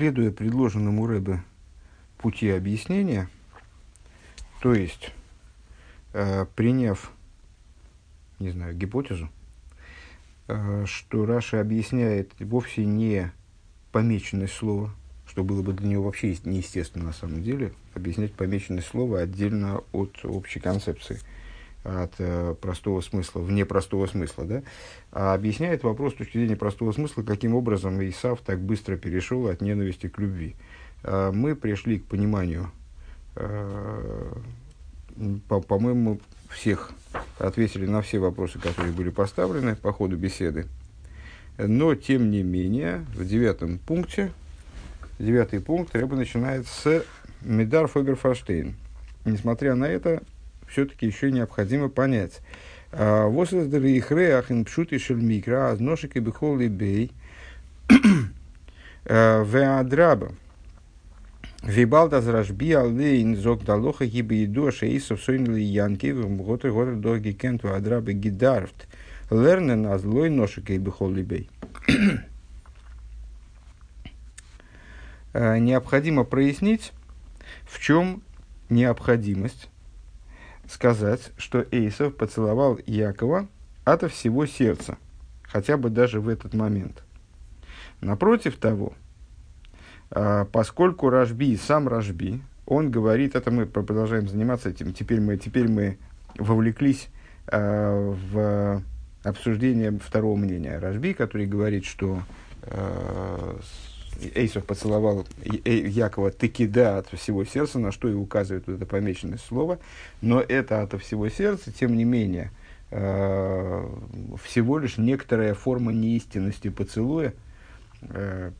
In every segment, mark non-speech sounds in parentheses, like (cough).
следуя предложенному Рэбе пути объяснения, то есть э, приняв, не знаю, гипотезу, э, что Раша объясняет вовсе не помеченность слова, что было бы для него вообще неестественно на самом деле, объяснять помеченность слова отдельно от общей концепции, от э, простого смысла, вне простого смысла, да, а объясняет вопрос с точки зрения простого смысла, каким образом Исав так быстро перешел от ненависти к любви. Э, мы пришли к пониманию, э, по- по-моему, всех ответили на все вопросы, которые были поставлены по ходу беседы. Но, тем не менее, в девятом пункте, девятый пункт, Рэба начинает с Медар Фогерфаштейн. Несмотря на это, все-таки еще необходимо понять. Восездер их реахин пшут и шельмикра, азношик и бихол и бей, веадраба. Вибалда зражби алейн зог далоха гибе еду шеисов сойнли янки в готы готы доги кенту адрабы гидарфт лернен аз лой ношик и бихол и бей. Необходимо прояснить, в чем необходимость сказать, что Эйсов поцеловал Якова ото всего сердца, хотя бы даже в этот момент. Напротив того, поскольку Рашби, сам Рашби, он говорит, это мы продолжаем заниматься этим, теперь мы, теперь мы вовлеклись в обсуждение второго мнения Рашби, который говорит, что Эйсов поцеловал Якова тыкида от всего сердца, на что и указывает это помеченное слово. Но это от всего сердца, тем не менее, э, всего лишь некоторая форма неистинности поцелуя, э,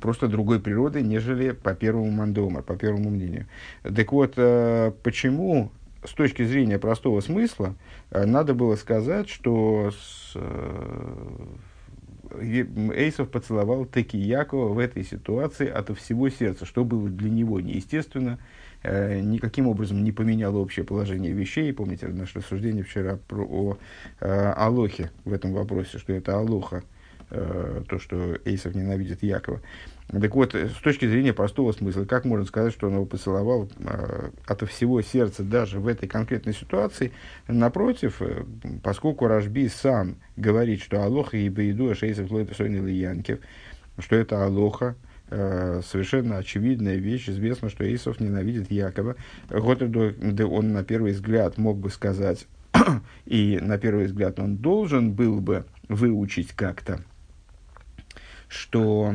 просто другой природы, нежели по первому мандома, по первому мнению. Так вот, э, почему с точки зрения простого смысла надо было сказать, что с, Эйсов поцеловал таки Якова в этой ситуации от всего сердца, что было для него неестественно, э, никаким образом не поменяло общее положение вещей. Помните наше рассуждение вчера про, о э, Алохе в этом вопросе, что это Алоха, э, то, что Эйсов ненавидит Якова. Так вот, с точки зрения простого смысла, как можно сказать, что он его поцеловал э, от всего сердца даже в этой конкретной ситуации? Напротив, э, поскольку Рашби сам говорит, что Алоха и Бейду Шейсов Лойта Янкев, что это Алоха, э, совершенно очевидная вещь, известно, что Эйсов ненавидит Якова. Вот он на первый взгляд мог бы сказать, (clears throat) и на первый взгляд он должен был бы выучить как-то, что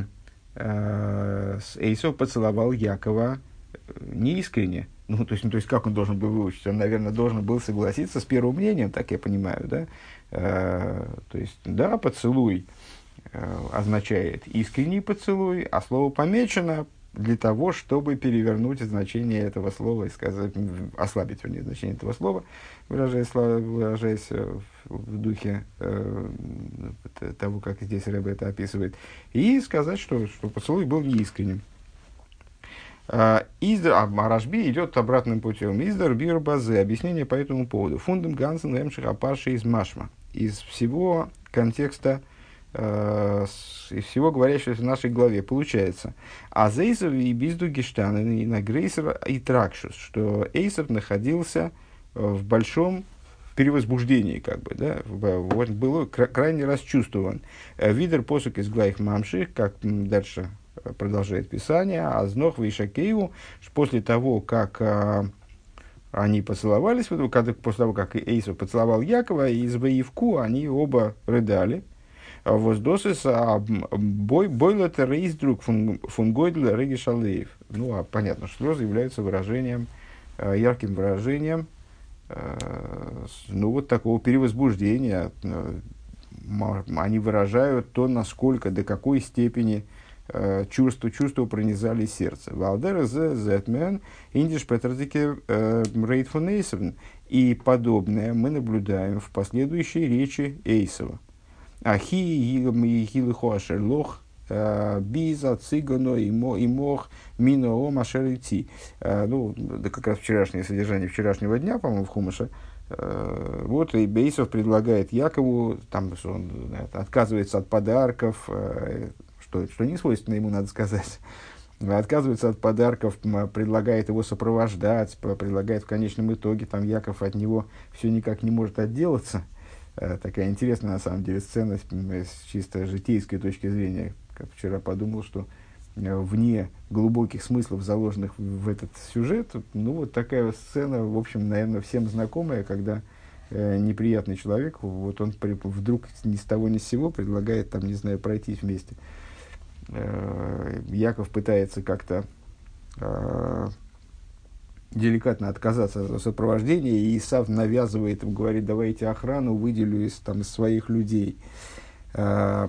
Эйсов поцеловал Якова неискренне. Ну, то есть, ну, то есть, как он должен был выучить? Он, наверное, должен был согласиться с первым мнением, так я понимаю, да? Э, то есть, да, поцелуй э, означает искренний поцелуй, а слово помечено для того, чтобы перевернуть значение этого слова и сказать, ослабить вернее, значение этого слова, выражаясь, выражаясь в духе э, того, как здесь Рэбе это описывает, и сказать, что, что поцелуй был неискренним. А, Издер, а Марашби идет обратным путем. Издер бир базе. Объяснение по этому поводу. Фундам гансен эмших апаши из машма. Из всего контекста э, из всего говорящегося в нашей главе получается. А Зейсов и Bizdu Гештан и на Грейсер и Тракшус, что Эйсов находился в большом перевозбуждении, как бы, да, вот был крайне расчувствован. Видер посук из Глайх Мамших, как дальше продолжает Писание, а знох Вишакееву, после того, как они поцеловались, когда, после того, как Эйсов поцеловал Якова, и из Ваевку они оба рыдали. Воздосис, а бой, бойлет рейс друг фунгойдля реги шалеев. Ну, а понятно, что слезы являются выражением, ярким выражением, ну, вот такого перевозбуждения. Они выражают то, насколько, до какой степени чувства, чувства пронизали сердце. Валдера зе зетмен, индиш петрдике рейдфон Эйсовн. И подобное мы наблюдаем в последующей речи Эйсова. Ахи и хилихуашер лох биза цыгано и мох мино машерити. Ну, да как раз вчерашнее содержание вчерашнего дня, по-моему, в Хумаше. Вот и Бейсов предлагает Якову, там он отказывается от подарков, что, что не свойственно ему, надо сказать. Отказывается от подарков, предлагает его сопровождать, предлагает в конечном итоге, там Яков от него все никак не может отделаться. Э, такая интересная, на самом деле, сцена с чисто житейской точки зрения. Как вчера подумал, что э, вне глубоких смыслов, заложенных в этот сюжет, ну, вот такая сцена, в общем, наверное, всем знакомая, когда э, неприятный человек, вот он при, вдруг ни с того ни с сего предлагает, там, не знаю, пройтись вместе. Э, Яков пытается как-то э, деликатно отказаться от сопровождения, и Исав навязывает им, говорит, давайте охрану выделю из, там, из своих людей. Э,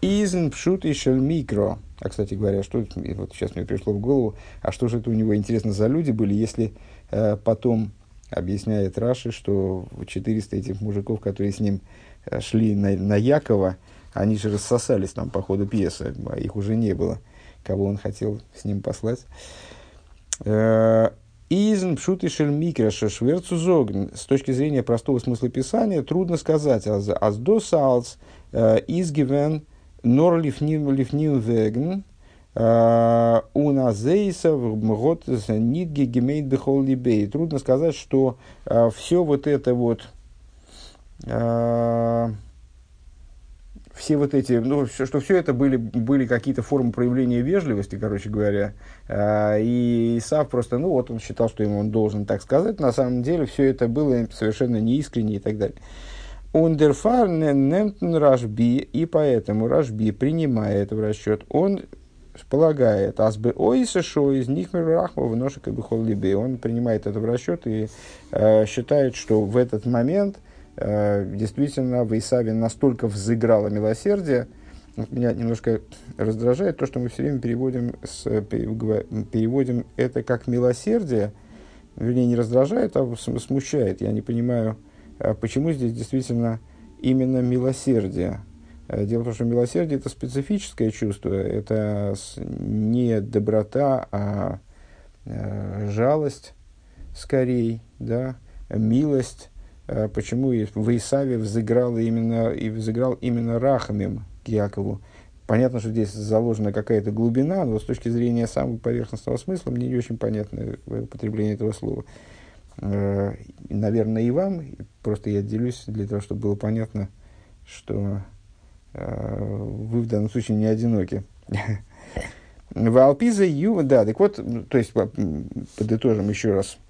Изн пшут и микро. А, кстати говоря, что вот сейчас мне пришло в голову, а что же это у него интересно за люди были, если э, потом объясняет Раши, что 400 этих мужиков, которые с ним э, шли на, на Якова, они же рассосались там по ходу пьесы, а их уже не было, кого он хотел с ним послать. Изн пшут шель микроша шверцу зогн. С точки зрения простого смысла писания трудно сказать. Аз до салц изгивен нор лифнил вегн э, у назейса год нитги гемейт бехол либей. Трудно сказать, что э, все вот это вот все вот эти, ну, все, что все это были, были какие-то формы проявления вежливости, короче говоря. Э, и Исав просто, ну, вот он считал, что ему он должен так сказать. На самом деле все это было совершенно неискренне и так далее. Ундерфар немтен Рашби, и поэтому Рашби, принимая это в расчет, он полагает, азбе ойса шо из них рахма выношек и бихол либе. Он принимает это в расчет и э, считает, что в этот момент – действительно в Исаве настолько взыграло милосердие, меня немножко раздражает то, что мы все время переводим, с, переводим это как милосердие, вернее, не раздражает, а смущает. Я не понимаю, а почему здесь действительно именно милосердие. Э, дело в том, что милосердие – это специфическое чувство, это не доброта, а э, жалость скорее, да, милость, Э, почему в Исаве взыграл именно, и взыграл именно Рахамим к Якову. Понятно, что здесь заложена какая-то глубина, но с точки зрения самого поверхностного смысла мне не очень понятно употребление этого слова. Э, наверное, и вам, просто я делюсь для того, чтобы было понятно, что э, вы в данном случае не одиноки. (laughs) В Алпиза Ю, да, так вот, то есть подытожим еще раз –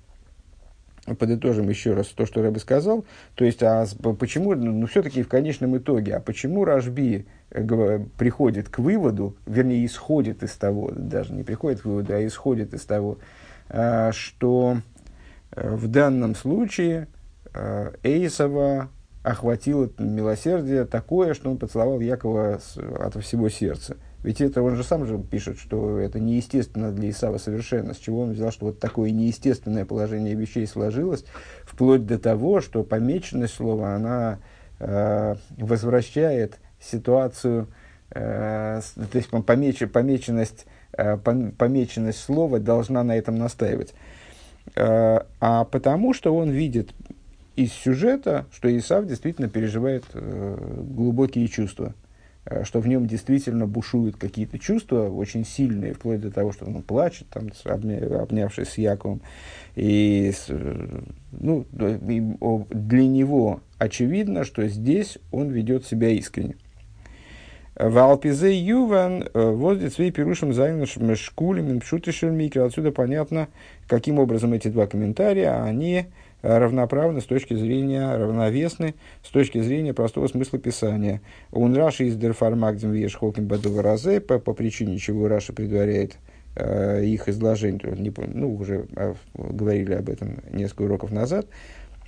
подытожим еще раз то, что Рэбе сказал. То есть, а почему, ну, ну все-таки в конечном итоге, а почему Рашби э, приходит к выводу, вернее, исходит из того, даже не приходит к выводу, а исходит из того, э, что э, в данном случае Эйсова охватило милосердие такое, что он поцеловал Якова от всего сердца – ведь это он же сам же пишет, что это неестественно для Исава совершенно. С чего он взял, что вот такое неестественное положение вещей сложилось, вплоть до того, что помеченность слова, она э, возвращает ситуацию, э, то есть помеч, помеченность, э, помеченность слова должна на этом настаивать. Э, а потому что он видит из сюжета, что Исав действительно переживает э, глубокие чувства – что в нем действительно бушуют какие-то чувства очень сильные, вплоть до того, что он плачет, там, обня, обнявшись с Яковом. И, ну, для него очевидно, что здесь он ведет себя искренне. В Алпизе Юван э, воздит свои пирушим зайнушем шкулем пшутишем микро. Отсюда понятно, каким образом эти два комментария, они равноправны с точки зрения, равновесны с точки зрения простого смысла писания. Он Раши из Дерфармагдем Вешхолкин Бадува Разе, по, по причине чего Раши предваряет э, их изложение, не, ну, уже э, говорили об этом несколько уроков назад,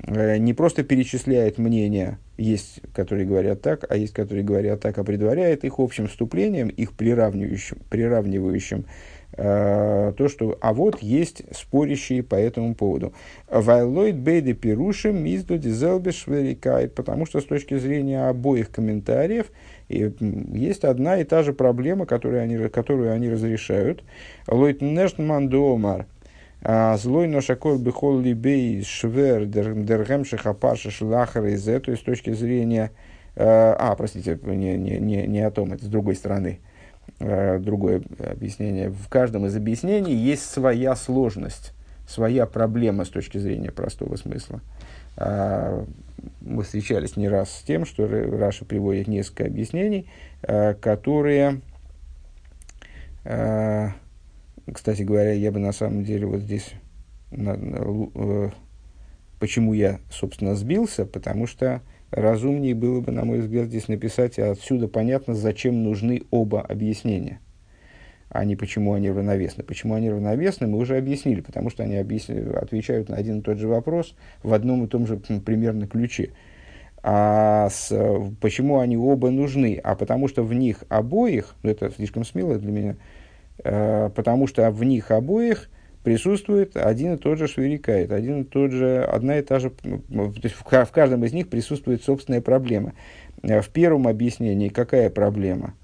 э, не просто перечисляет мнения, есть, которые говорят так, а есть, которые говорят так, а предваряет их общим вступлением, их приравнивающим, приравнивающим Э, то, что а вот есть спорящие по этому поводу. Вайлойд бейды пирушим мизду дизелбиш потому что с точки зрения обоих комментариев есть одна и та же проблема, которую они, которую они разрешают. Лойд нештман домар. А злой ношакор бихол либей швер дергем шахапаша шлахар из то с точки зрения А, простите, не, не, не, не о том, это с другой стороны. Другое объяснение. В каждом из объяснений есть своя сложность, своя проблема с точки зрения простого смысла. Мы встречались не раз с тем, что Раша приводит несколько объяснений, которые кстати говоря, я бы на самом деле вот здесь, э, почему я, собственно, сбился, потому что разумнее было бы, на мой взгляд, здесь написать, а отсюда понятно, зачем нужны оба объяснения, а не почему они равновесны. Почему они равновесны, мы уже объяснили, потому что они объясни, отвечают на один и тот же вопрос в одном и том же примерно ключе. А с, почему они оба нужны? А потому что в них обоих, ну это слишком смело для меня, Э, потому что в них обоих присутствует один и тот же швирикает, один и тот же, одна и та же, то есть в, в каждом из них присутствует собственная проблема. Э, в первом объяснении какая проблема?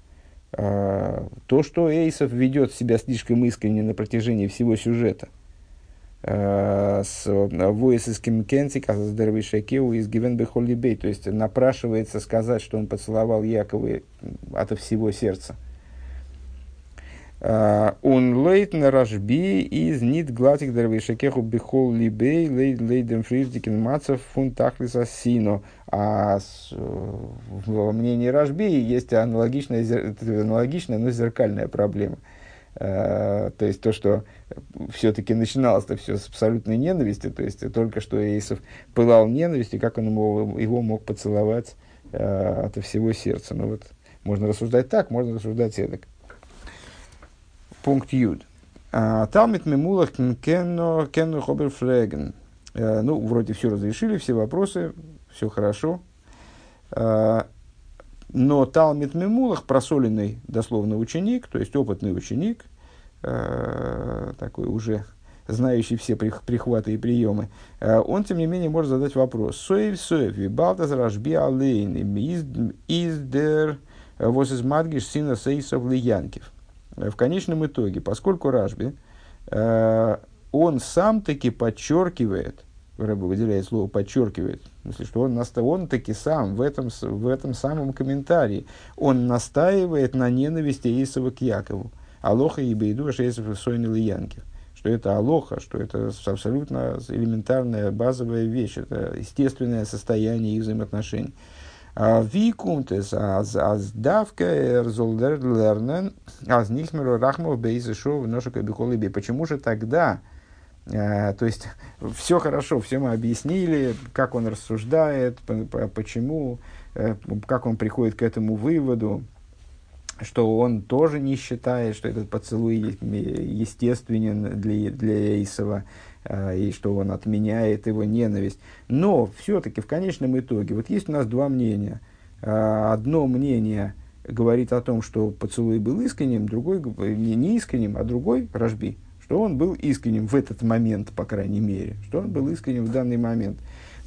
Э, то, что Эйсов ведет себя слишком искренне на протяжении всего сюжета. С Воисиским Кенцик, с Дервишакеу из Гивен Бехолибей, то есть напрашивается сказать, что он поцеловал Якова от всего сердца – он лейтен рашби из нит глатик дервишекеху бихол либей лейдем фриждикен мацев фун сино. А в мнении Рашби есть аналогичная, аналогичная, но зеркальная проблема. Uh, то есть то, что все-таки начиналось-то все с абсолютной ненависти, то есть только что Эйсов пылал ненавистью, как он его, мог поцеловать от всего сердца. Ну вот, можно рассуждать так, можно рассуждать эдак пункт Юд. А, Талмит мемулах кенно кенно хобер фреген. Э, ну, вроде все разрешили, все вопросы, все хорошо. А, но Талмит Мемулах, просоленный дословно ученик, то есть опытный ученик, э, такой уже знающий все прихваты и приемы, э, он, тем не менее, может задать вопрос. Соев, соев, вибалтас рашби алейн, из дер воз из мадгиш сина сейсов лиянкив в конечном итоге, поскольку Рашби, э, он сам таки подчеркивает, Рэбе выделяет слово подчеркивает, смысле, что он, наста, он таки сам в этом, в этом самом комментарии, он настаивает на ненависти Исова к Якову. Алоха и Бейду Шейсов Сойнил и Янкев. Что это алоха, что это абсолютно элементарная базовая вещь, это естественное состояние их взаимоотношений. Викумтес аз аз давка эрзолдер лернен аз нихмеру рахмов бейзе шоу ношика бихолиби. Почему же тогда, э, то есть (laughs) все хорошо, все мы объяснили, как он рассуждает, почему, э, как он приходит к этому выводу, что он тоже не считает, что этот поцелуй естественен для, для Исова, а, и что он отменяет его ненависть. Но все-таки в конечном итоге, вот есть у нас два мнения. А, одно мнение говорит о том, что поцелуй был искренним, другой не, не искренним, а другой рожби, что он был искренним в этот момент, по крайней мере, что он был искренним в данный момент.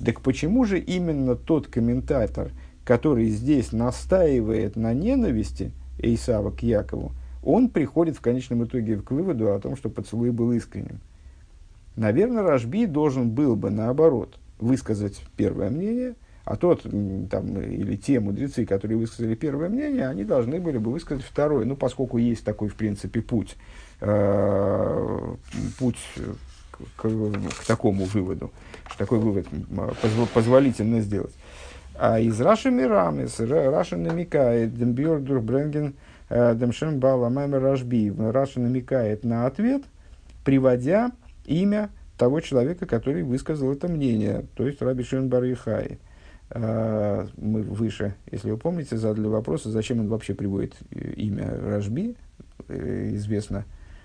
Так почему же именно тот комментатор, который здесь настаивает на ненависти Исава к Якову, он приходит в конечном итоге к выводу о том, что поцелуй был искренним? Наверное, Рашби должен был бы, наоборот, высказать первое мнение, а тот, там, или те мудрецы, которые высказали первое мнение, они должны были бы высказать второе. Ну, поскольку есть такой, в принципе, путь, э, путь к, к такому выводу, такой вывод позволительно сделать. איז רש״י מרמז, Раша намекает, דעם ביאור דורך ברענגען, э, דעם שם בעל המאמר רשב״י, Раша намекает на ответ, приводя имя того человека, который высказал это мнение, то есть Раби Шимон Барихай. А, мы выше, если вы помните, задали вопрос, зачем он вообще приводит э, имя Рашби. Э, известно,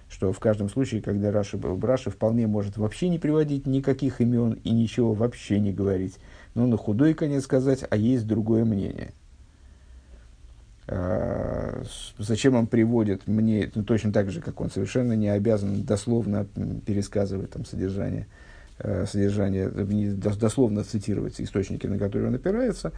что в каждом случае, когда Раши, Раши вполне может вообще не приводить никаких имен и ничего вообще не говорить. Но на худой конец сказать, а есть другое мнение – а, зачем он приводит мне, ну, точно так же, как он совершенно не обязан дословно пересказывать там, содержание, э, содержание, дословно цитировать источники, на которые он опирается,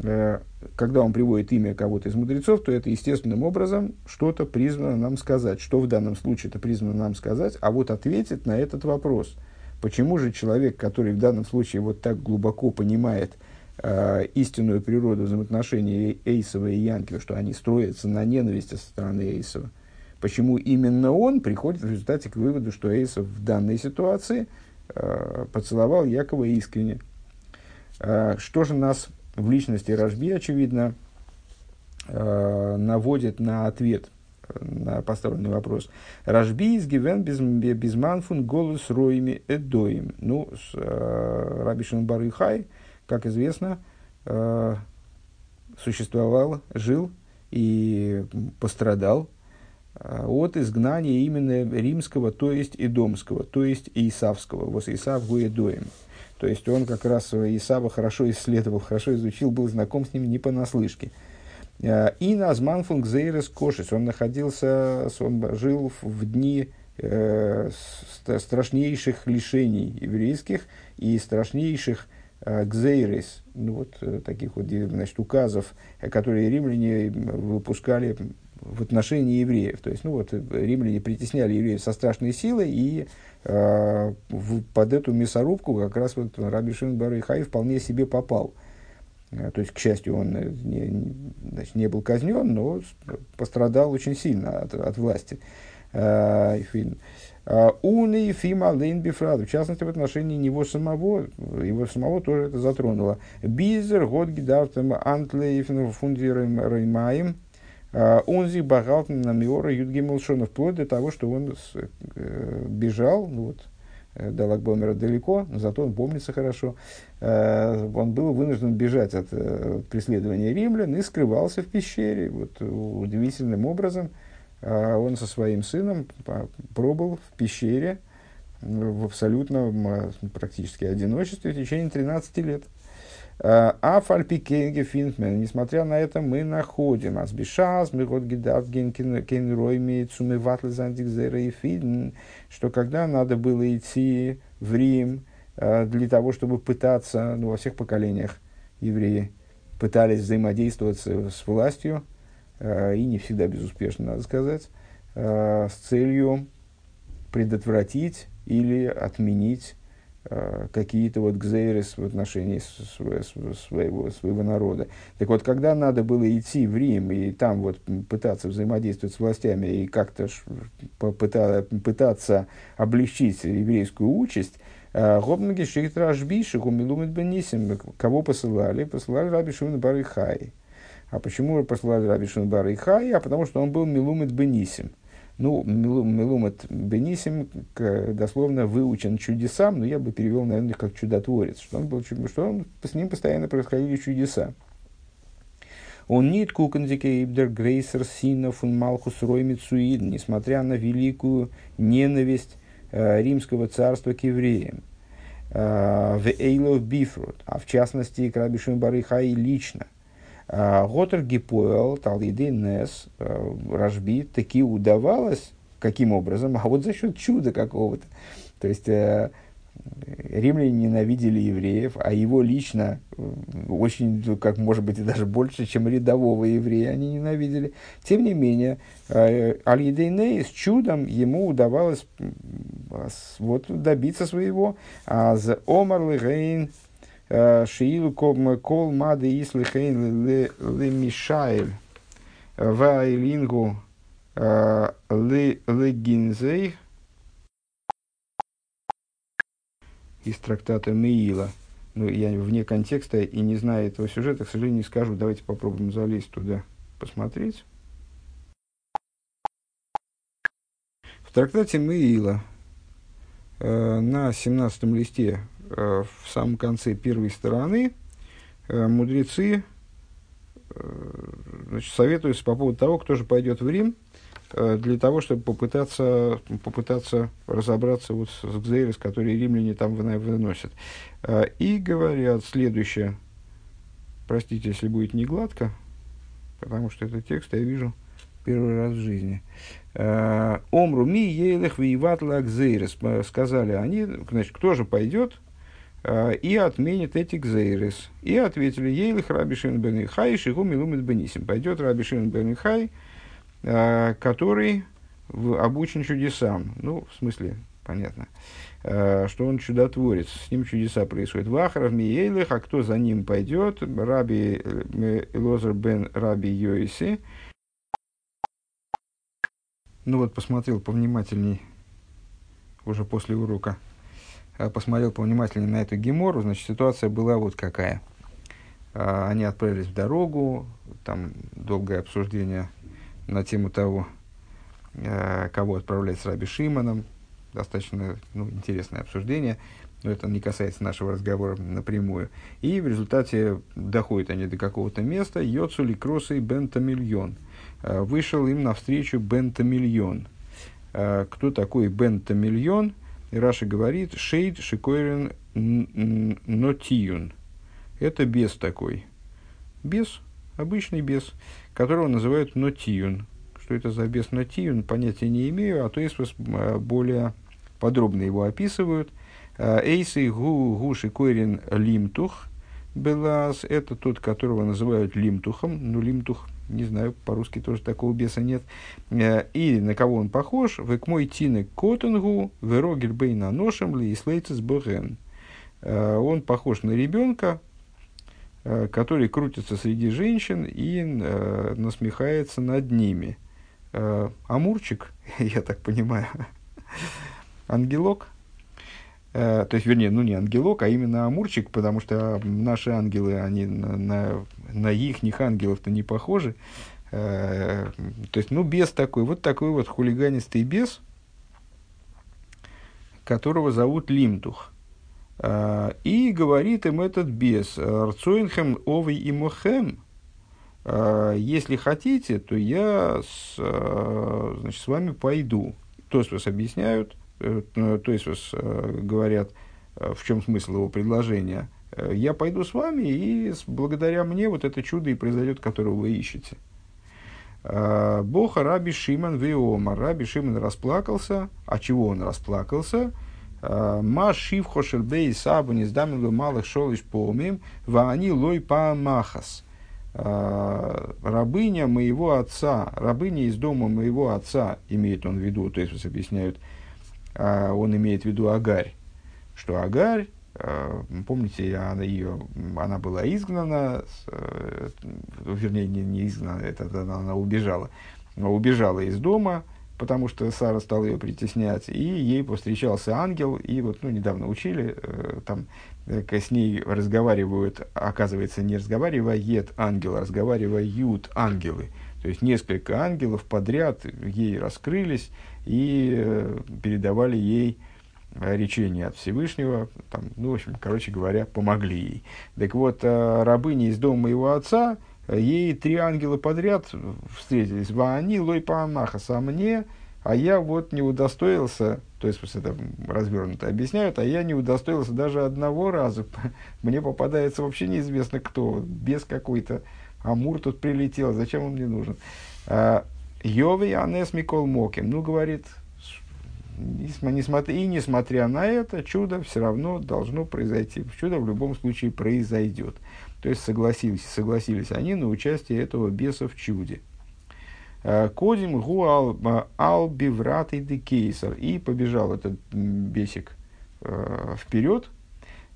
э, когда он приводит имя кого-то из мудрецов, то это естественным образом что-то призвано нам сказать. Что в данном случае это призвано нам сказать, а вот ответить на этот вопрос. Почему же человек, который в данном случае вот так глубоко понимает э, истинную природу взаимоотношений Эйсова и Янкива, что они строятся на ненависти со стороны Эйсова, почему именно он приходит в результате к выводу, что Эйсов в данной ситуации э, поцеловал Якова искренне. Э, что же нас в личности Рожби, очевидно, э, наводит на ответ на поставленный вопрос. Рожби из Гивен безманфун голос роими эдоим. Ну, с, э, Раби Шимбар Хай, как известно, э, существовал, жил и пострадал э, от изгнания именно римского, то есть идомского, то есть исавского. Вот Исав Гуэдоем. То есть он как раз Исава хорошо исследовал, хорошо изучил, был знаком с ним не понаслышке. Э, и Назман Фунгзейрес Кошис, он находился, он жил в дни страшнейших лишений еврейских и страшнейших э, гзейрес, ну вот э, таких вот значит, указов, которые римляне выпускали в отношении евреев. То есть, ну вот, римляне притесняли евреев со страшной силой, и э, в, под эту мясорубку как раз вот Раби Шимон Барыхай вполне себе попал. Э, то есть, к счастью, он э, не, значит, не был казнен, но пострадал очень сильно от, от власти. Э, Уны и Фима Лейнбифрад, в частности, в отношении него самого, его самого тоже это затронуло. Бизер, год гидавтем антлейфен фундирем реймаем, он зи багалтен на миора Юдгимелшона, вплоть до того, что он бежал, ну вот, до Лагбомера далеко, но зато он помнится хорошо, Э, он был вынужден бежать от э, преследования римлян и скрывался в пещере. Вот, удивительным образом э, он со своим сыном пробыл в пещере в абсолютном практически одиночестве в течение 13 лет. А фальпикенге финтмен, несмотря на это, мы находим асбишас, мы год гидав ген ройми цуме ватлезандик и фидн, что когда надо было идти в Рим, Э, для того, чтобы пытаться, ну, во всех поколениях евреи пытались взаимодействовать с, властью, и не всегда безуспешно, надо сказать, э, с целью предотвратить или отменить какие-то вот гзейрес в отношении своего, своего народа. Так вот, когда надо было идти в Рим и там вот пытаться взаимодействовать с властями и как-то пытаться облегчить еврейскую участь, Гобнаги Шихтра Ашбиши, Гумилумит Бенисим. Кого посылали? Посылали Раби Шимон Барыхай. А почему посылали Раби Шимон Барыхай? А потому что он был Милумит Бенисим. Ну, Милумит Бенисим дословно выучен чудесам, но я бы перевел, наверное, как чудотворец, что, он был, что он, с ним постоянно происходили чудеса. Он нит кукандике ибдер грейсер синов он малхус роймицуид, несмотря на великую ненависть Э, римского царства к евреям. Э, в Эйлов Бифрут, а в частности к Раби Барыхай лично. Э, Готер Гипоэл, Талиды Нес, Рашби, таки удавалось, каким образом, а вот за счет чуда какого-то. То есть, римляне ненавидели евреев, а его лично очень, как может быть, и даже больше, чем рядового еврея они ненавидели. Тем не менее, э, Аль-Едейней с чудом ему удавалось вот, добиться своего. А за Омар Легейн э, Шиилу Кол Мады Ислихейн Ле Вайлингу Легинзей из трактата Меила. Ну, я вне контекста и не знаю этого сюжета, к сожалению, не скажу. Давайте попробуем залезть туда, посмотреть. В трактате Меила э, на 17 листе в самом конце первой стороны э, мудрецы э, значит, советуются по поводу того, кто же пойдет в Рим – Э, для того, чтобы попытаться, попытаться разобраться вот с Гзейрис, которые римляне там выносят. Э, и говорят следующее. Простите, если будет не гладко, потому что этот текст я вижу первый раз в жизни. Э, Омру ми ейлых виеватла Гзейрис. Сказали они, значит, кто же пойдет и отменит эти Гзейрис. И ответили, ейлых раби Шин бен Ихай, шигу милумит бенисим. Пойдет раби Шин бен Ихай, Э, который обучен чудесам. Ну, в смысле, понятно, э, что он чудотворец, с ним чудеса происходят. Вахаров Миейлых, а кто за ним пойдет? Раби э, Лозер бен Раби Йоиси. Ну вот, посмотрел повнимательней уже после урока, э, посмотрел повнимательнее на эту гемору, значит, ситуация была вот какая. Они отправились в дорогу, там долгое обсуждение на тему того, кого отправлять с Раби Шиманом, достаточно ну, интересное обсуждение, но это не касается нашего разговора напрямую. И в результате доходят они до какого-то места, Йоцули Кроссы Бентамильон. Э, вышел им навстречу Бентамильон. Э, кто такой Бентамильон? И Раша говорит, Шейд Шикойрен Нотиюн. Это бес такой. Бес, обычный бес, которого называют Нотиюн. Что это за бес Нотиюн, понятия не имею, а то есть э, более подробно его описывают. Эйсы гу гуши койрин лимтух белас, это тот, которого называют лимтухом, ну лимтух, не знаю, по-русски тоже такого беса нет. Э, и на кого он похож? Век мой тины котенгу, верогер бейна ношем ли слейцес бген. Э, он похож на ребенка, который крутится среди женщин и насмехается над ними. Амурчик, (laughs) я так понимаю, (laughs) ангелок, э, то есть, вернее, ну не ангелок, а именно амурчик, потому что наши ангелы, они на, на, на их ангелов-то не похожи. Э, то есть, ну, бес такой, вот такой вот хулиганистый бес, которого зовут Лимтух. Э, и говорит им этот бес, Рцоинхем овой и мохем, э, если хотите, то я с, э, значит, с вами пойду. То есть, вас объясняют, Э, то есть э, говорят, э, в чем смысл его предложения. Я пойду с вами, и благодаря мне вот это чудо и произойдет, которого вы ищете. Боха Раби Шиман Виома. Раби Шиман расплакался. А чего он расплакался? Ма шив хошельбей сабу не сдамил малых шолиш помим, ваани лой па махас. Рабыня моего отца, рабыня из дома моего отца, имеет он в виду, то есть объясняют, а он имеет в виду Агарь, что Агарь, а, помните, она, ее, она была изгнана, э, вернее, не, не изгнана, это, она, она убежала, убежала из дома, потому что Сара стала ее притеснять, и ей повстречался ангел, и вот, ну, недавно учили, э, там, э, с ней разговаривают, оказывается, не разговаривает ангел, а разговаривают ангелы. То есть несколько ангелов подряд ей раскрылись, и э, передавали ей э, речение от Всевышнего, там, ну, в общем, короче говоря, помогли ей. Так вот, э, рабыня из дома моего отца, ей три ангела подряд встретились. Ваани лой паамахас, а мне, а я вот не удостоился, то есть это развернуто объясняют, а я не удостоился даже одного раза. (laughs) Мне попадается вообще неизвестно кто, без какой-то Амур тут прилетел, зачем он мне нужен. Йове Анес Микол Моким. Ну, говорит, и несмотря на это, чудо все равно должно произойти. Чудо в любом случае произойдет. То есть согласились, согласились они на участие этого беса в чуде. «Э, Кодим гу ал биврат и кейсар. И побежал этот бесик э, вперед,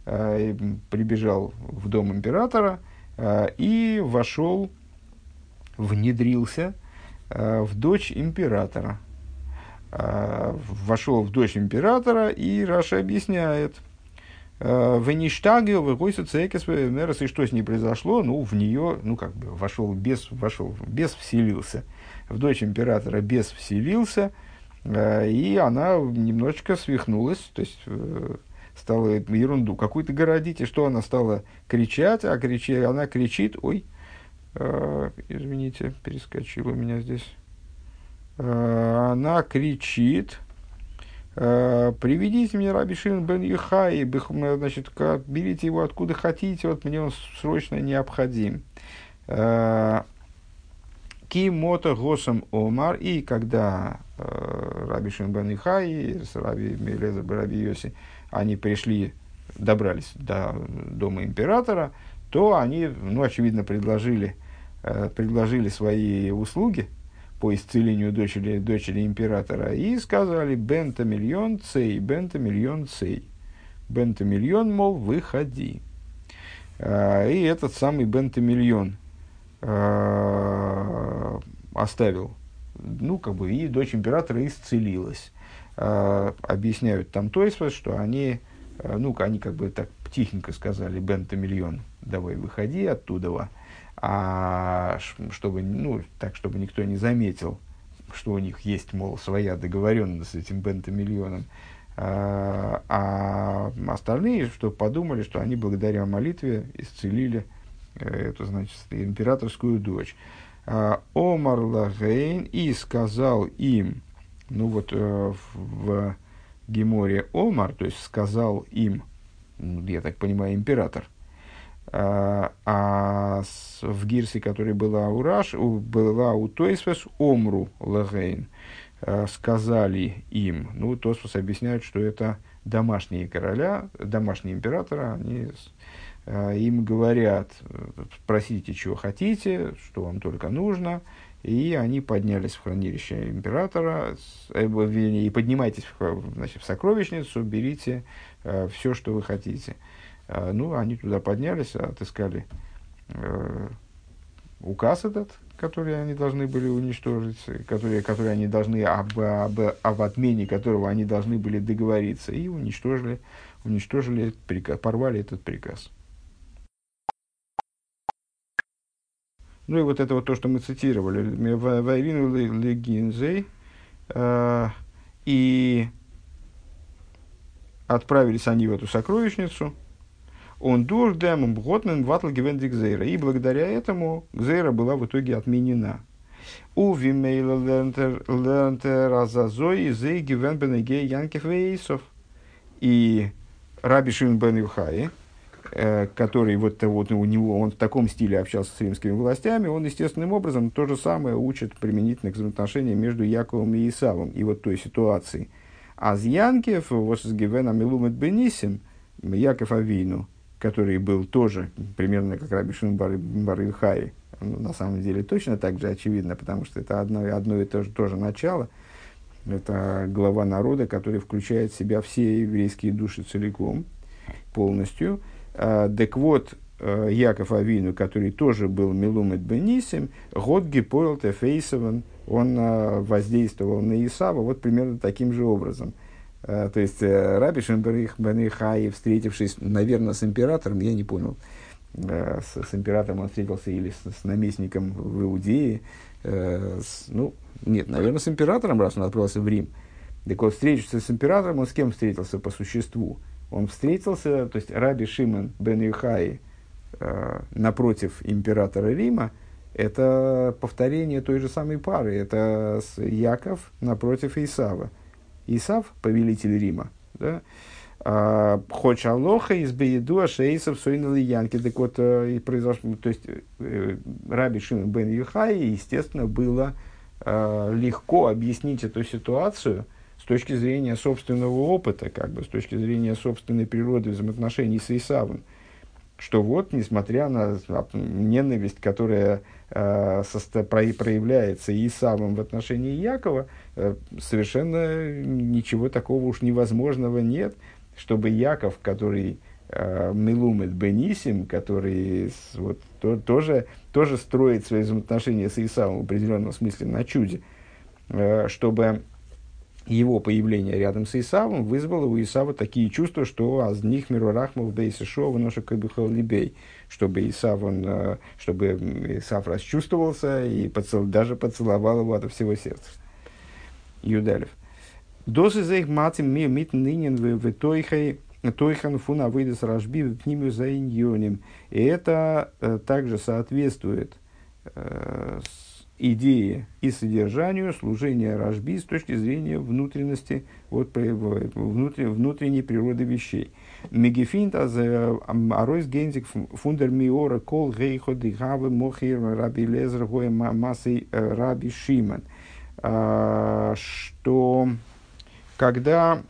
э, прибежал в дом императора э, и вошел, внедрился – Э, в дочь императора. Э, вошел в дочь императора, и Раша объясняет. «Э, в Ништагио, в Гойсу Цекес, и что с ней произошло? Ну, в нее, ну, как бы, вошел без, вошел, без вселился. В дочь императора без вселился, и она немножечко свихнулась, то есть стала ерунду какую-то городить, и что она стала кричать, а кричи, она кричит, ой, Э, извините, перескочила у меня здесь. Э, она кричит, э, приведите мне Раби Шимон бен Юхай, значит, берите его откуда хотите, вот мне он срочно необходим. Ки мото госом омар, и когда Раби Шимон бен Юхай с Раби Мелеза Раби Йоси, они пришли, добрались до дома императора, то они, ну, очевидно, предложили Э, предложили свои услуги, по исцелению дочери, дочери императора, и сказали «бента миллион цей, бента миллион цей». Бента миллион, мол, выходи. А, и этот самый бента миллион а, оставил, ну, как бы, и дочь императора исцелилась. А, объясняют там то есть, что они, ну, они как бы так тихенько сказали бента миллион, давай выходи оттуда, а чтобы, ну, так, чтобы никто не заметил, что у них есть, мол, своя договоренность с этим бентамиллионом. А, а остальные, что подумали, что они благодаря молитве исцелили э, эту, значит, императорскую дочь. А, Омар Лагейн и сказал им, ну вот э, в Геморе Омар, то есть сказал им, ну, я так понимаю, император, а, а в Гирсе, который была у Раш, была у Тойсвес Омру Лагейн, Э, сказали им, ну, Тосфос объясняет, что это домашние короля, домашние императоры, они э, им говорят, просите, чего хотите, что вам только нужно, и они поднялись в хранилище императора, э, и поднимайтесь значит, в сокровищницу, берите все, что вы хотите. Э, ну, они туда поднялись, отыскали э, указ этот, которые они должны были уничтожить, которые, которые они должны, об, об, об отмене которого они должны были договориться, и уничтожили, уничтожили приказ, порвали этот приказ. Ну и вот это вот то, что мы цитировали. Вайрину Легинзей. Э, и отправились они в эту сокровищницу – он дур дем бготмен ватл гивендик зейра. И благодаря этому зейра была в итоге отменена. У вимейла лентер азазой зей гивен бенеге янкев вейсов. И Раби Шимон бен Юхай, э, который вот, вот у него, он в таком стиле общался с римскими властями, он естественным образом то же самое учит применительно к взаимоотношениям между Яковом и Исавом и вот той ситуации. А с Янкев, вот с Гивеном Илумет Бенисим, Яков Авину, который был тоже примерно как Раби Шин Бар, Бар ну, на самом деле точно так же очевидно, потому что это одно, одно и то же, тоже начало. Это глава народа, который включает в себя все еврейские души целиком, полностью. А, так вот, э, Яков Авину, который тоже был Милумет Бенисим, год Гипойл Тефейсован, он а, воздействовал на Исава вот примерно таким же образом – то есть э, Раби Шемберих Бенихай, встретившись, наверное, с императором, я не понял, э, с, с императором он встретился или с, с наместником в Иудее, ну, нет, наверное, с императором, раз он отправился в Рим. Так вот, встретившись с императором, он с кем встретился по существу? Он встретился, то есть Раби Шимон бен Юхай э, напротив императора Рима, это повторение той же самой пары. Это Яков напротив Исава. Исав, повелитель Рима, да, а, Хоч Алоха из Бееду Шейсов Сойнали Янки. Так вот, э, и произошло, то есть, э, Раби Шимон бен Юхай, естественно, было э, легко объяснить эту ситуацию с точки зрения собственного опыта, как бы, с точки зрения собственной природы взаимоотношений с Исавом. Что вот, несмотря на ненависть, которая проявляется Исавом в отношении Якова, Э, совершенно ничего такого уж невозможного нет, чтобы Яков, который э, Милумет Бенисим, который вот, то, тоже, тоже строит свои взаимоотношения с Исавом в определенном смысле на чуде, э, чтобы его появление рядом с Исавом вызвало у Исава такие чувства, что аз них миру рахмов бейси шова ноша кабихал либей, чтобы Исав, он, чтобы Исав расчувствовался и поцел, даже поцеловал его от всего сердца. Юдалев. Досы за их матим ми мит нынен в тойхай тойхан фуна выйдет с рожби в ними за иньоним. И это э, также соответствует э, идее и содержанию служения рожби с точки зрения внутренности, вот, внутренней, внутренней природы вещей. Мегефинт аз аройс гензик фундер миора кол гейхо дихавы мохир раби лезер гоя массы э, раби шиман – а, что когда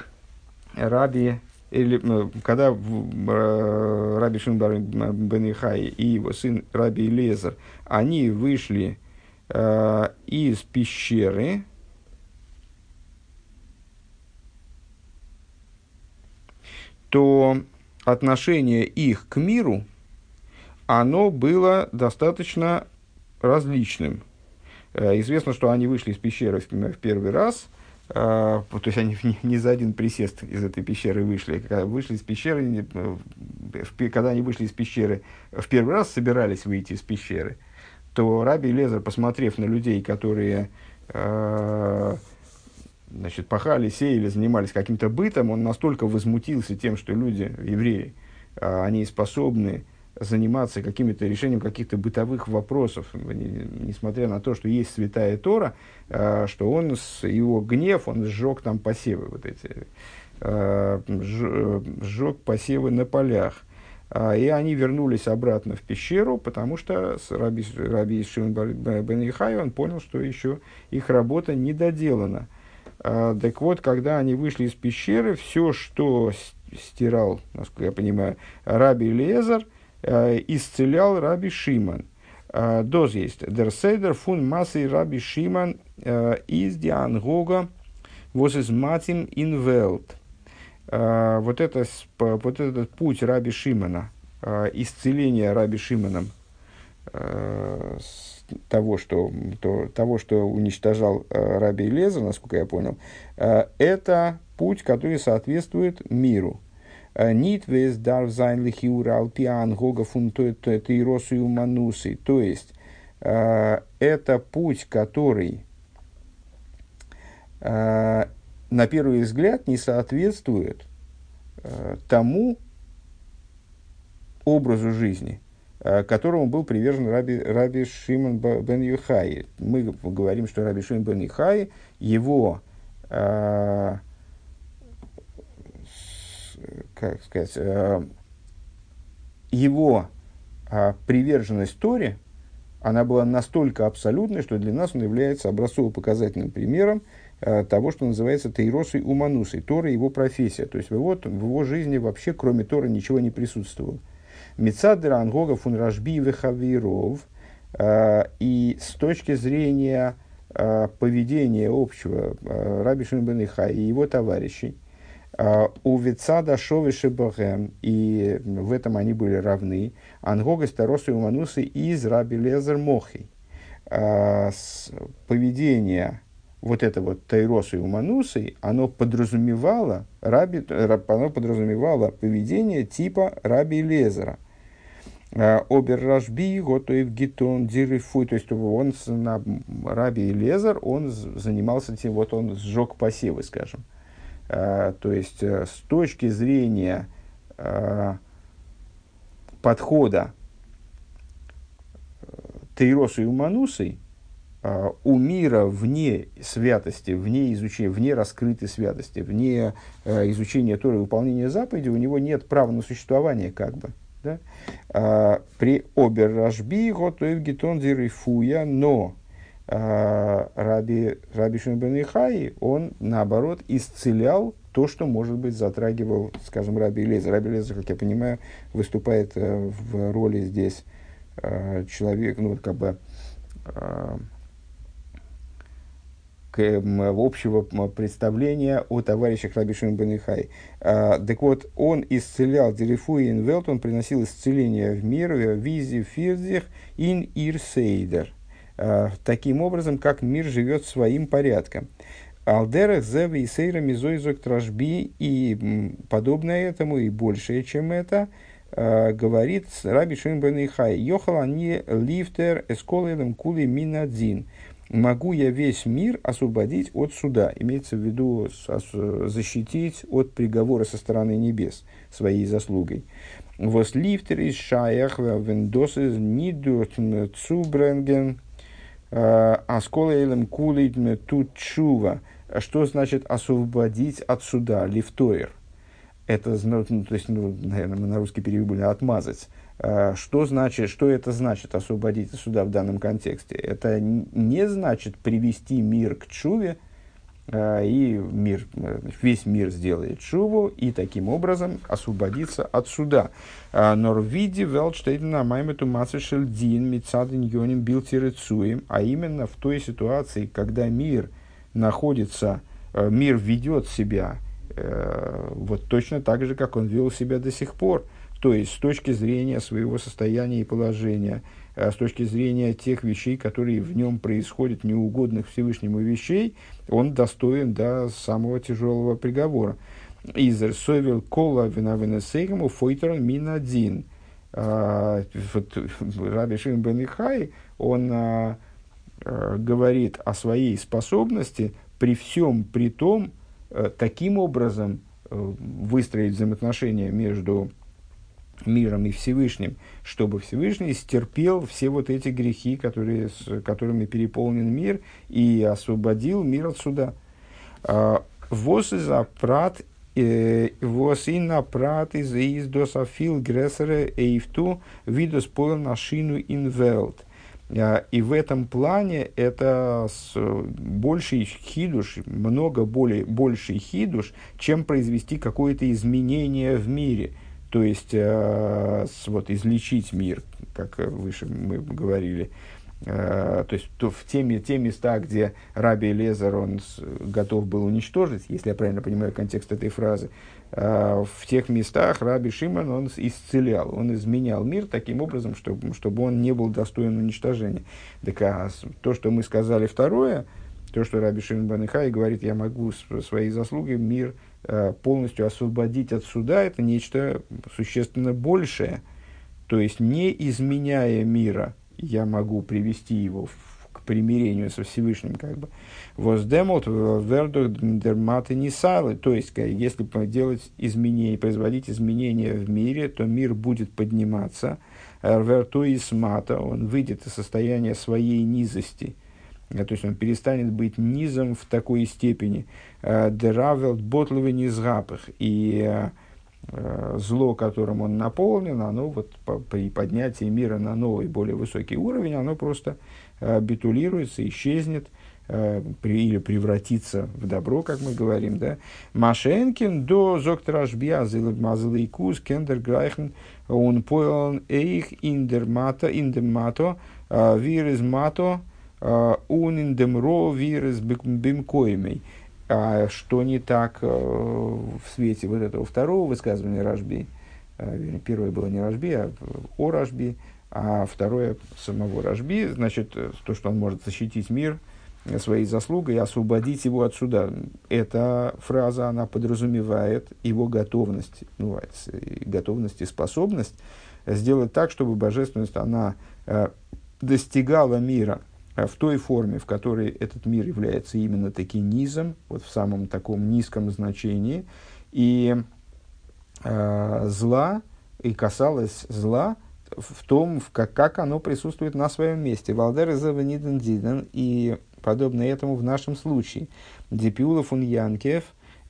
Раби или когда э, Раби Шинбар Бен Ихай и его сын Раби Лезер, они вышли э, из пещеры, то отношение их к миру, оно было достаточно различным. Э, известно, что они вышли из пещеры в первый раз, э, то есть они (laughs) не за один присест из этой пещеры вышли. Когда вышли из пещеры, когда они вышли из пещеры в первый раз, собирались выйти из пещеры, то Раби Лезер, посмотрев на людей, которые значит, пахали, сеяли, занимались каким-то бытом, он настолько возмутился тем, что люди, евреи, они способны заниматься какими-то решением каких-то бытовых вопросов, несмотря на то, что есть святая Тора, а, что он, с его гнев, он сжег там посевы вот эти, а, сжег посевы на полях. А, и они вернулись обратно в пещеру, потому что Раби, Раби Шимон бен Ихай, он понял, что еще их работа не доделана. Так вот, когда они вышли из пещеры, все, что стирал, насколько я понимаю, Раби Лезар – Э, исцелял Раби Шиман. Э, доз есть. Seder фун массы Раби Шиман э, из Диангога was is Матим in. Вот, это, вот этот путь Раби Шимана, исцеление Раби Шиманом того, что, то, того, что уничтожал Раби Лезер, насколько я понял, это путь, который соответствует миру. Нит вес дарв зайн лихиура алпиан гога фунтуэтейросу манусы. То есть, э, это путь, который э, на первый взгляд не соответствует э, тому образу жизни, которому был привержен Раби, Раби Шимон бен Юхай. Мы говорим, что Раби Шимон бен Юхай, его как сказать, э, его э, приверженность Торе, она была настолько абсолютной, что для нас он является образцово-показательным примером э, того, что называется Тейросой Уманусой. Тора – его профессия. То есть в его, в его жизни вообще, кроме Тора, ничего не присутствовало. Мецадра Ангога фун Рашби Вехавиров. И с точки зрения поведения общего Раби Шимбен и его товарищей – у Вицада Шовиши Богем, и в этом они были равны, Ангога Старосы Уманусы из Раби Лезер Мохи. Поведение вот это вот Тайросу и Уманусы, оно подразумевало, раби, оно подразумевало поведение типа Раби Лезера. А, Обер Рашби, Готоев Гитон, Дирифуй, то есть он на Раби Лезер, он занимался тем, вот он сжег посевы, скажем. А, то есть, э, с точки зрения а, подхода э, Тейросу и Уманусой, у мира вне святости, вне изучения, вне раскрытой святости, вне э, изучения Торы и выполнения заповедей, у него нет права на существование, как бы. Да? при обер рашби готовив гетон зирифуя, но а, Раби, Раби Шимбен он, наоборот, исцелял то, что, может быть, затрагивал, скажем, Раби Лезер. Раби Лезер, как я понимаю, выступает э, в роли здесь человека, ну, как бы общего представления о товарищах Раби Шимбен Ихай. Так вот, он исцелял Дерифу и Инвелт, он приносил исцеление в мир, визи фирдих ин ирсейдер Э, таким образом, как мир живет своим порядком. Алдерах зева и сейра мизойзок тражби и подобное этому, и большее, чем это, э, говорит Раби Шимон бен Ихай. Йохал они лифтер эсколелем кули минадзин. Могу я весь мир освободить от суда, имеется в виду защитить от приговора со стороны небес своей заслугой. Вос лифтер из шаях вендосы нидут цубренген Аскола элем кулит тут чува. Что значит освободить от суда? Лифтоер. Это, ну, то есть, ну, наверное, мы на русский перевели отмазать. А, что значит, что это значит освободить от суда в данном контексте? Это не значит привести мир к чуве, и мир, весь мир сделает шуву, и таким образом освободиться от суда. Норвиди велштейдена маймету мацешельдин мицадин йоним билтирецуем, а именно в той ситуации, когда мир находится, мир ведет себя вот точно так же, как он вел себя до сих пор. То есть, с точки зрения своего состояния и положения, с точки зрения тех вещей, которые в нем происходят, неугодных Всевышнему вещей, он достоин до самого тяжелого приговора. Изер совел кола виновенесейгаму фойтерн минадин. (laughs) Раби Шим бен Ихай, он а, а, говорит о своей способности при всем при том, а, таким образом выстроить взаимоотношения между миром и Всевышним, чтобы Всевышний стерпел все вот эти грехи, которые, с которыми переполнен мир, и освободил мир от суда. А, Вос из апрат, э, вос и на прат из из досафил грессере эйфту видос поел на шину инвелт. А, и в этом плане это больший хидуш, много более, больший хидуш, чем произвести какое-то изменение в мире – то есть э, вот, излечить мир, как выше мы говорили. Э, то есть то в те, те места, где Раби Лезер он с, готов был уничтожить, если я правильно понимаю контекст этой фразы, э, в тех местах Раби Шимон он исцелял, он изменял мир таким образом, чтобы, чтобы он не был достоин уничтожения. Так а то, что мы сказали второе, то, что Раби Шимон Банихай говорит, я могу своей заслуги мир полностью освободить от суда, это нечто существенно большее. То есть, не изменяя мира, я могу привести его в, к примирению со Всевышним, как бы. Воздемот вердух дерматы не салы. То есть, если делать изменения, производить изменения в мире, то мир будет подниматься. Верту из мата, он выйдет из состояния своей низости – то есть он перестанет быть низом в такой степени. Э, Деравелт ботловый низгапых. И э, зло, которым он наполнен, оно вот при поднятии мира на новый, более высокий уровень, оно просто э, битулируется, исчезнет или превратится в добро, как мы говорим, да. Машенкин до зоктрашбия зилгмазлейкус кендер грайхен он поел эйх индермато индермато вирис мато Униндемро вирус бимкоимей. А что не так э, в свете вот этого второго высказывания Рашби? Э, первое было не Рашби, а о Рашби, а второе самого Рашби. Значит, то, что он может защитить мир своей заслугой и освободить его от суда. Эта фраза, она подразумевает его готовность, ну, готовность и способность сделать так, чтобы божественность, она э, достигала мира – в той форме, в которой этот мир является именно таким низом, вот в самом таком низком значении, и э, зла, и касалось зла в том, в как, как оно присутствует на своем месте. Валдер из и подобно этому в нашем случае. Депиулов он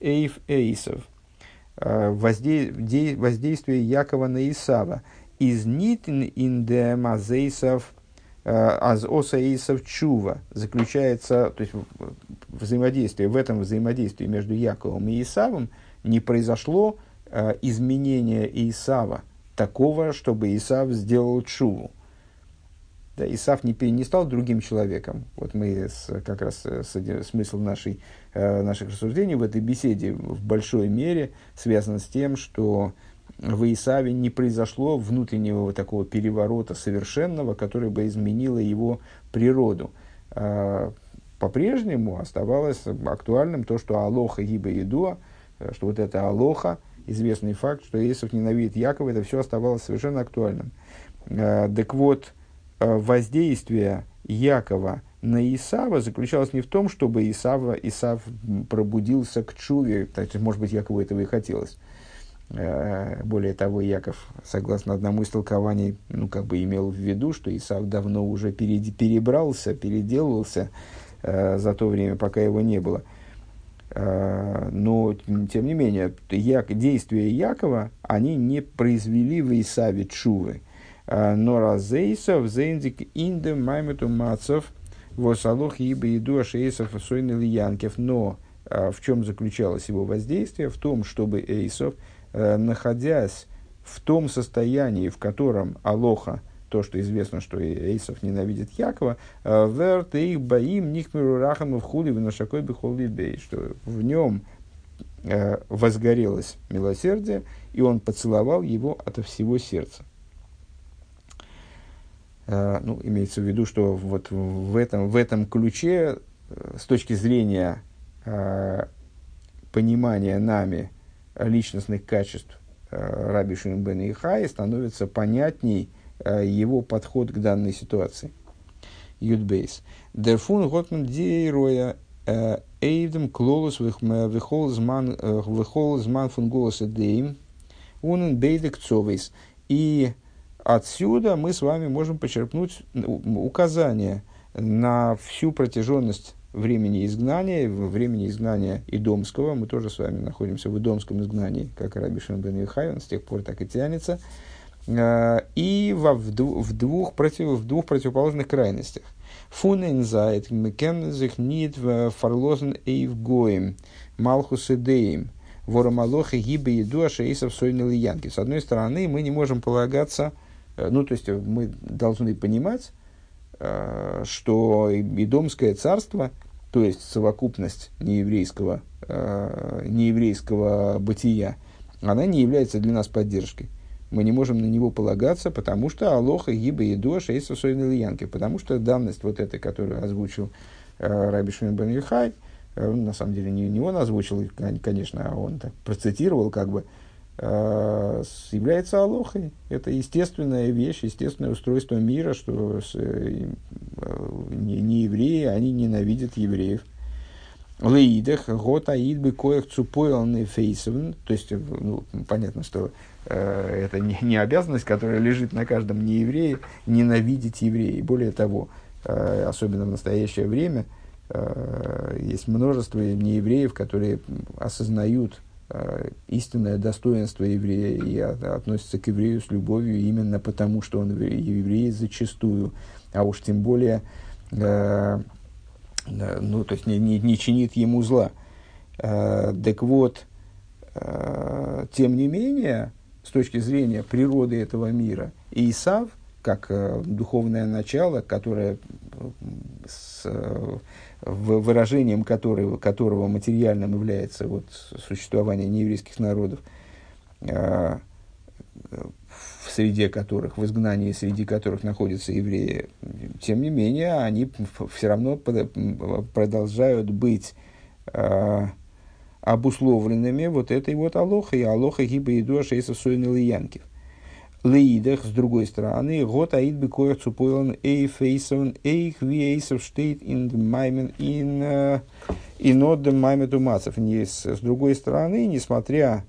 Эйв Эйсов. Воздействие Якова на Исава. Из нитин инде мазейсов Э, аз оса исов чува заключается, то есть взаимодействие, в этом взаимодействии между Яковом и Исавом не произошло э, изменения Исава, такого, чтобы Исав сделал чуву. Да, Исав не, не стал другим человеком. Вот мы с, как раз э, с, смысл нашей, э, наших рассуждений в этой беседе в большой мере связан с тем, что в Исаве не произошло внутреннего такого переворота совершенного, который бы изменило его природу. А, по-прежнему оставалось актуальным то, что Алоха Гиба Едуа, что вот это Алоха, известный факт, что Исав ненавидит Якова, это все оставалось совершенно актуальным. А, так вот, а, воздействие Якова на Исава заключалось не в том, чтобы Исава, Исав пробудился к чуве, то есть, может быть, Якову этого и хотелось, Э, более того, Яков, согласно одному из толкований, ну, как бы имел в виду, что Исав давно уже перебрался, переделывался э, за то время, пока его не было. Э, но, тем не менее, действия Якова, они не произвели в Исаве чувы. Э, но разейсов, зейндик инде маймету мацов, восалох ибо иду ашейсов сойнил янкев. Но в чем заключалось его воздействие? В том, чтобы Эйсов, находясь в том состоянии, в котором Алоха, то, что известно, что Эйсов ненавидит Якова, верт их боим никмиру рахам в хули в нашакой бей, что в нем возгорелось милосердие, и он поцеловал его от всего сердца. Ну, имеется в виду, что вот в этом, в этом ключе, с точки зрения понимания нами личностных качеств Э, Раби Шимон бен Ихай становится понятней э, его подход к данной ситуации. Юдбейс. Дерфун готман дейроя э, эйвдем клолус вихол зман фун унен бейдек цовейс. И отсюда мы с вами можем почерпнуть указание на всю протяженность времени изгнания, времени изгнания Идомского, мы тоже с вами находимся в Идомском изгнании, как Раби Шимбен Юхай, он с тех пор так и тянется, э, и во, в, в, двух против, в двух противоположных крайностях. Фунензайт, мекензих нит фарлозен эйв гоем, малхус идеем, воромалоха гибе еду ашеисов сойнил янки. С одной стороны, мы не можем полагаться, э, ну, то есть мы должны понимать, э, что Идомское царство – то есть совокупность нееврейского, э, нееврейского бытия, она не является для нас поддержкой. Мы не можем на него полагаться, потому что Алоха, Гиба, Едо, Шейса, Янки, потому что данность вот этой, которую озвучил э, Раби Шимон бен Юхай, э, на самом деле не, не он озвучил, конечно, а он так процитировал, как бы, э, является Алохой. Это естественная вещь, естественное устройство мира, что с, э, не, не евреи, они ненавидят евреев. Леидах, год аид бы коих цупойлны фейсовн. То есть, ну, понятно, что э, это не, не обязанность, которая лежит на каждом нееврее, ненавидеть евреев. Более того, э, особенно в настоящее время, э, есть множество неевреев, которые осознают э, истинное достоинство еврея и относятся к еврею с любовью именно потому, что он еврей зачастую а уж тем более, э, ну, то есть не, не, не чинит ему зла. Э, так вот, э, тем не менее, с точки зрения природы этого мира, Исав, как э, духовное начало, которое с э, выражением которого, которого материальным является вот, существование нееврейских народов, э, в среде которых, в изгнании среди которых находятся евреи, тем не менее, они все равно продолжают быть э, обусловленными вот этой вот алохой, алоха гиба и дуаша из янкив. Леидах, с другой стороны, год аид бекоях цупойлан эй фейсован эйх ви эйсов штейт ин маймен ин инод маймету мацев. С другой стороны, несмотря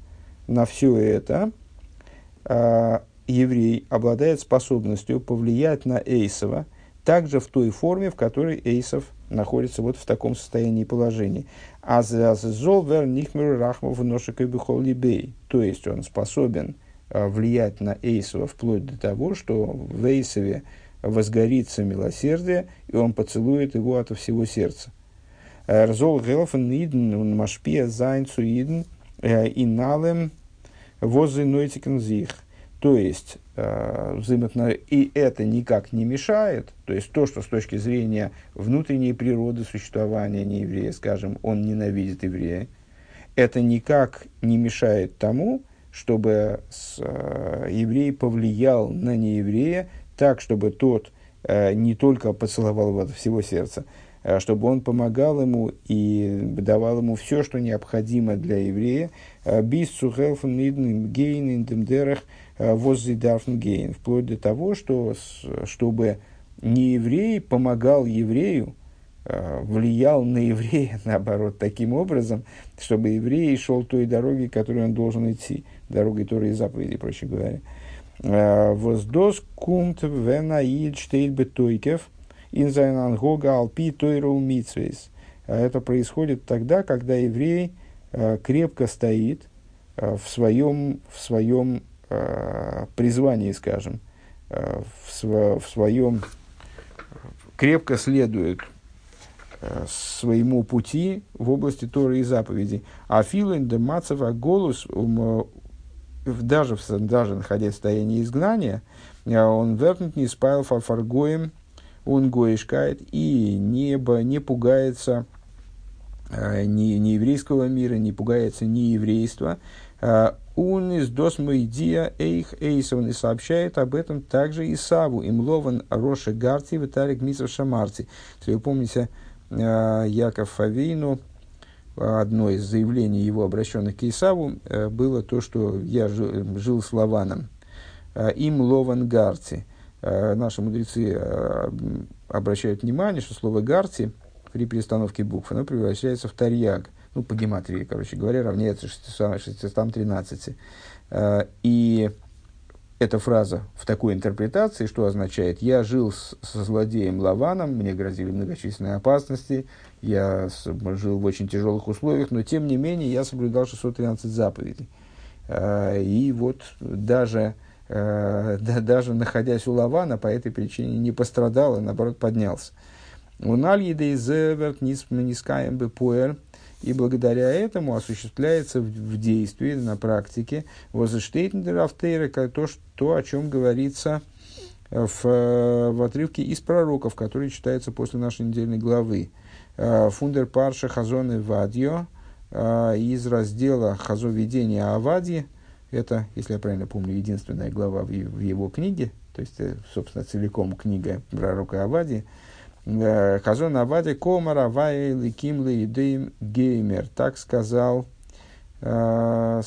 на все это, э, еврей обладает способностью повлиять на Эйсова также в той форме, в которой Эйсов находится вот в таком состоянии положения. А золвер нихмер рахмов бей. То есть он способен влиять на Эйсова вплоть до того, что в Эйсове возгорится милосердие, и он поцелует его от всего сердца. Рзол гелфен иден машпия зайн цуиден э, и налем возы нойтикен зих. То есть, э, и это никак не мешает, то есть то, что с точки зрения внутренней природы существования нееврея, скажем, он ненавидит еврея, это никак не мешает тому, чтобы с, э, еврей повлиял на нееврея так, чтобы тот э, не только поцеловал его от всего сердца, а чтобы он помогал ему и давал ему все, что необходимо для еврея. Э, Бис цухелфен нидн гейн индемдерах Э, воззидарфнгейн, вплоть до того, что, чтобы не еврей помогал еврею, э, влиял на еврея, (laughs) наоборот, таким образом, чтобы еврей шел той дорогой, которой он должен идти, дорогой Торы и заповеди, проще говоря. Э, воздос кумт венаид штейт бетойкев инзайнан гога алпи тойру митсвейс. Это происходит тогда, когда еврей крепко стоит в своем, в своем э, призвании, скажем, э, в, сво, в своем крепко следует своему пути в области Торы и заповедей. А филин де мацава голос, даже, даже находясь в состоянии изгнания, он вернут не спайл фарфаргоем, он гоишкает и небо не пугается ни, ни еврейского мира, не пугается ни еврейства. Он из досмоидия эйх эйсов и сообщает об этом также Исаву, им лован Роша Гарти, Виталик Мисов Шамарти. Если вы помните, Яков Фавейну, одно из заявлений его, обращенных к Исаву, было то, что я жил, с Лаваном. Им лован Гарти. Наши мудрецы обращают внимание, что слово Гарти при перестановке букв, оно превращается в тарьяг. Ну, по гематрии, короче говоря, равняется 613. И эта фраза в такой интерпретации, что означает «я жил с, со злодеем Лаваном, мне грозили многочисленные опасности, я с, жил в очень тяжелых условиях, но тем не менее я соблюдал 613 заповедей». Э, и вот даже, э, да, даже находясь у Лавана, по этой причине не пострадал, а наоборот поднялся. У Нальидей Зеверт Нискаем Бепуэр – и благодаря этому осуществляется в, в действии, на практике, возыштейтендерафтейра, то, то, о чем говорится в, в отрывке из пророков, который читается после нашей недельной главы. Фундер Парша Хазон и Вадьо из раздела Хазо видения Авадьи, это, если я правильно помню, единственная глава в, в его книге, то есть, э, собственно, целиком книга пророка Авадии, Э, חזון עובדיה כה אמר הוי׳ אלקים לאדום וגומר. Так сказал, э,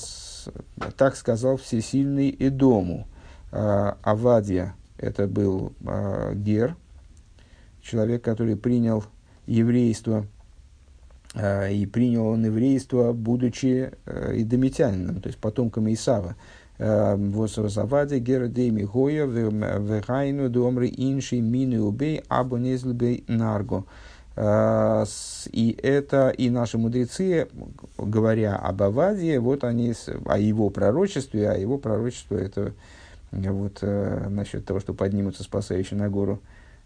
так сказал всесильный Эдому. Э, Авадия это был э, גר, человек, который принял еврейство, э, и принял он еврейство, будучи э, идомитянином, то есть потомком Исава. Восаваде Гердейми Гоя Вегайну Домры Инши Мины Убей Абонезлбей Нарго. И это и наши мудрецы, говоря об Авадии, вот они о его пророчестве, а его пророчество это вот э, насчет того, что поднимутся спасающие на гору,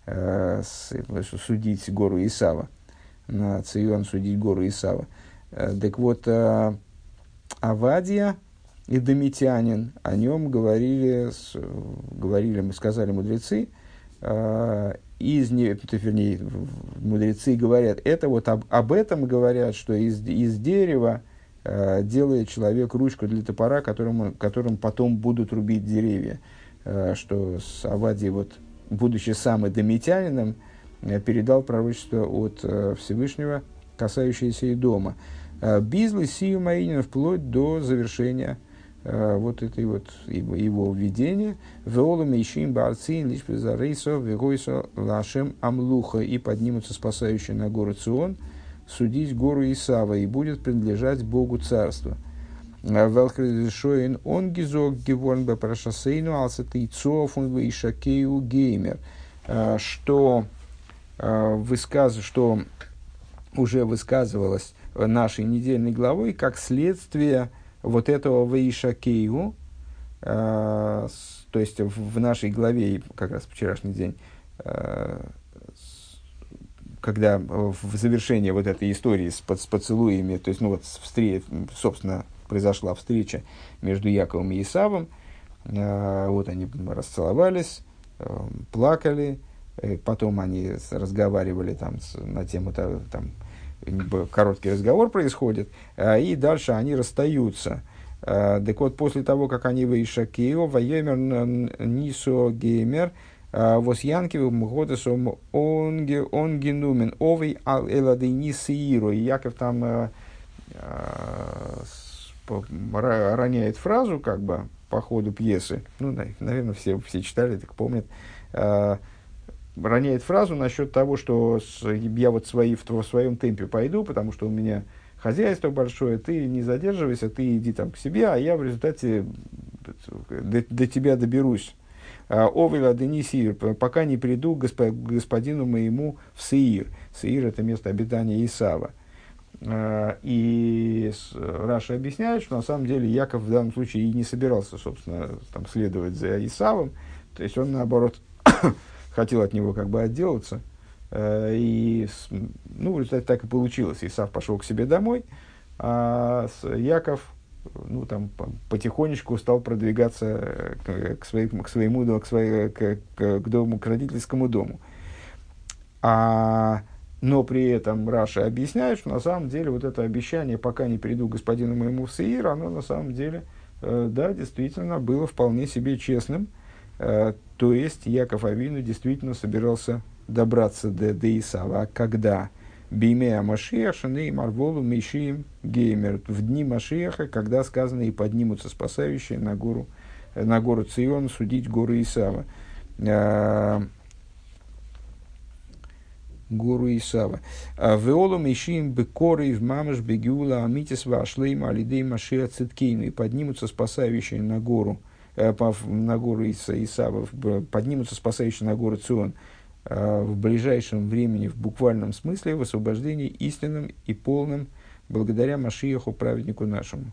э, судить гору Исава, на Цион судить гору Исава. Э, так вот, Авадия, Идомитянин, о нем говорили, говорили мы сказали мудрецы, э, из, не, вернее, мудрецы говорят, это вот об, об этом говорят, что из, из дерева э, делает человек ручку для топора, которым, которым потом будут рубить деревья. Э, что Авадий, вот, будучи сам эдомитянином, э, передал пророчество от э, Всевышнего, касающееся и дома. Бизлы сию Маинин вплоть до завершения вот этой вот его, введение. Веолу мейшим барцин лишь безарейсо вегойсо лашем амлуха. И поднимутся спасающие на гору Цион, судить гору Исава, и будет принадлежать Богу царство. Э, Велхрезешоин он гизок геворн бепрашасейну алсатый цофун вейшакею геймер. Э, что, высказ... что уже высказывалось нашей недельной главой как следствие вот этого Вейшакею, э, то есть в, нашей главе, как раз вчерашний день, э, когда в завершении вот этой истории с, с поцелуями, то есть, ну вот, встреч, собственно, произошла встреча между Яковом и Исавом, э, вот они расцеловались, э, плакали, э, потом они разговаривали там с, на тему там, короткий разговор происходит, а, и дальше они расстаются. А, так вот, после того, как они вышли Кио, воемер нисо геймер, а, вос янкивым годесом онгенумен, овей нисииру. И Яков там роняет фразу, как бы, по ходу пьесы. Ну, наверное, все, все читали, так помнят роняет фразу насчет того, что я вот свои, в, в своем темпе пойду, потому что у меня хозяйство большое, ты не задерживайся, ты иди там к себе, а я в результате до, до тебя доберусь. А, Овела Денисир, пока не приду к господину моему в Сеир. Сеир – это место обитания Исава. А, и Раша объясняет, что на самом деле Яков в данном случае и не собирался, собственно, там, следовать за Исавом. То есть он, наоборот, хотел от него как бы отделаться, И, ну, в результате так и получилось. Исав пошел к себе домой, а Яков ну, там, потихонечку стал продвигаться к, к, своему, к своему к, своей, к, к, к дому, к родительскому дому. А, но при этом Раша объясняет, что на самом деле вот это обещание, пока не приду господину моему в Сеир, оно на самом деле, э, да, действительно было вполне себе честным. Э, то есть Яков Авину действительно собирался добраться до, до Исава. Когда? Бимея Машиаша, Ней Марволу, Мишием, Геймер. В дни Машиаха, когда сказано и поднимутся спасающие на гору, на гору Цион судить горы Исава. А, гору Исава. А, Веолу Мишием Бекоры в Мамаш Бегиула Амитис Вашлейм Алидей Машиа Циткейну. И поднимутся спасающие на гору, на гору Исава, поднимутся спасающие на гору Цион Э, в ближайшем времени, в буквальном смысле, в освобождении истинным и полным благодаря Машиеху, праведнику нашему.